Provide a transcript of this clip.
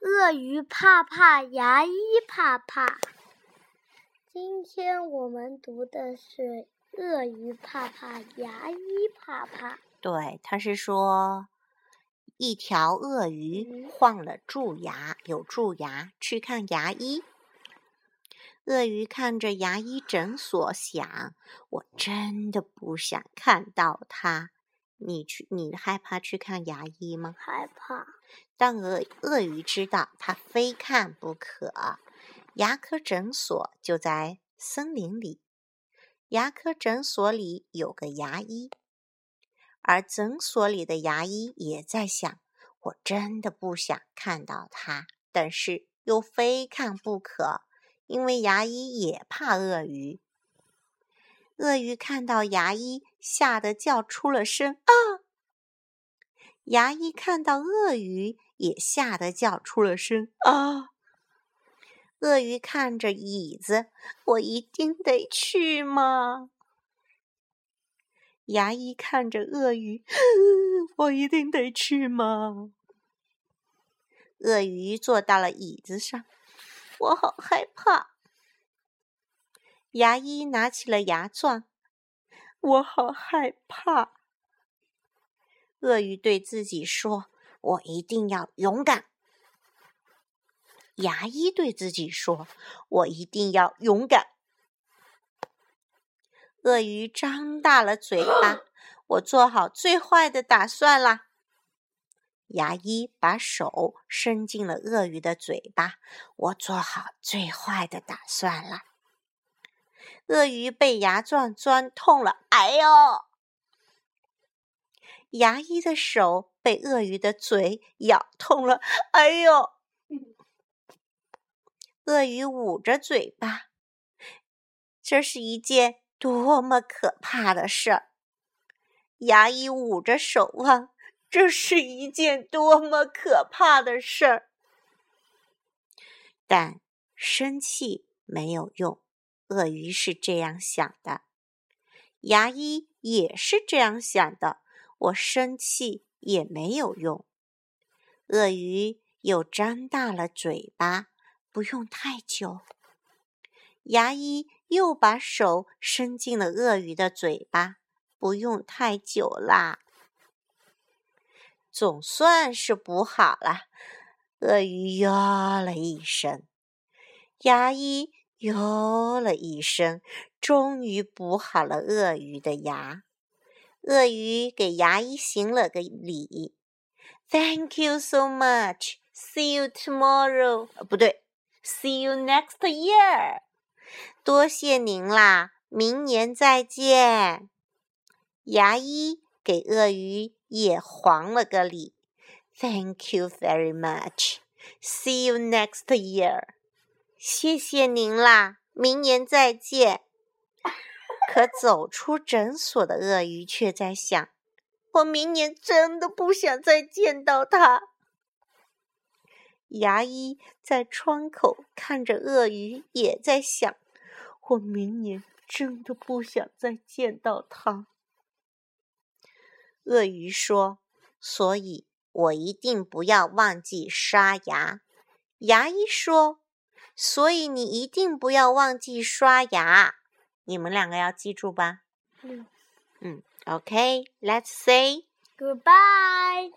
鳄鱼怕怕，牙医怕怕。今天我们读的是鳄鱼怕怕，牙医怕怕。对，他是说一条鳄鱼患了蛀牙，有蛀牙，去看牙医。鳄鱼看着牙医诊所，想：我真的不想看到他。你去，你害怕去看牙医吗？害怕。但鳄鳄鱼知道，它非看不可。牙科诊所就在森林里，牙科诊所里有个牙医，而诊所里的牙医也在想：我真的不想看到他，但是又非看不可，因为牙医也怕鳄鱼。鳄鱼看到牙医，吓得叫出了声：“啊！”牙医看到鳄鱼，也吓得叫出了声：“啊！”鳄鱼看着椅子，我一定得去吗？牙医看着鳄鱼，我一定得去吗？鳄鱼坐到了椅子上，我好害怕。牙医拿起了牙钻，我好害怕。鳄鱼对自己说：“我一定要勇敢。”牙医对自己说：“我一定要勇敢。”鳄鱼张大了嘴巴：“我做好最坏的打算啦。”牙医把手伸进了鳄鱼的嘴巴：“我做好最坏的打算了。”鳄鱼被牙钻钻痛了，哎呦！牙医的手被鳄鱼的嘴咬痛了，哎呦！鳄鱼捂着嘴巴，这是一件多么可怕的事儿！牙医捂着手腕，这是一件多么可怕的事儿！但生气没有用，鳄鱼是这样想的，牙医也是这样想的。我生气也没有用。鳄鱼又张大了嘴巴。不用太久，牙医又把手伸进了鳄鱼的嘴巴。不用太久啦，总算是补好了。鳄鱼哟了一声，牙医哟了一声，终于补好了鳄鱼的牙。鳄鱼给牙医行了个礼：“Thank you so much. See you tomorrow。”不对。See you next year，多谢您啦，明年再见。牙医给鳄鱼也还了个礼，Thank you very much. See you next year，谢谢您啦，明年再见。可走出诊所的鳄鱼却在想：我明年真的不想再见到他。牙医在窗口看着鳄鱼，也在想：我明年真的不想再见到他。鳄鱼说：“所以我一定不要忘记刷牙。”牙医说：“所以你一定不要忘记刷牙。”你们两个要记住吧。嗯嗯，OK，Let's say goodbye。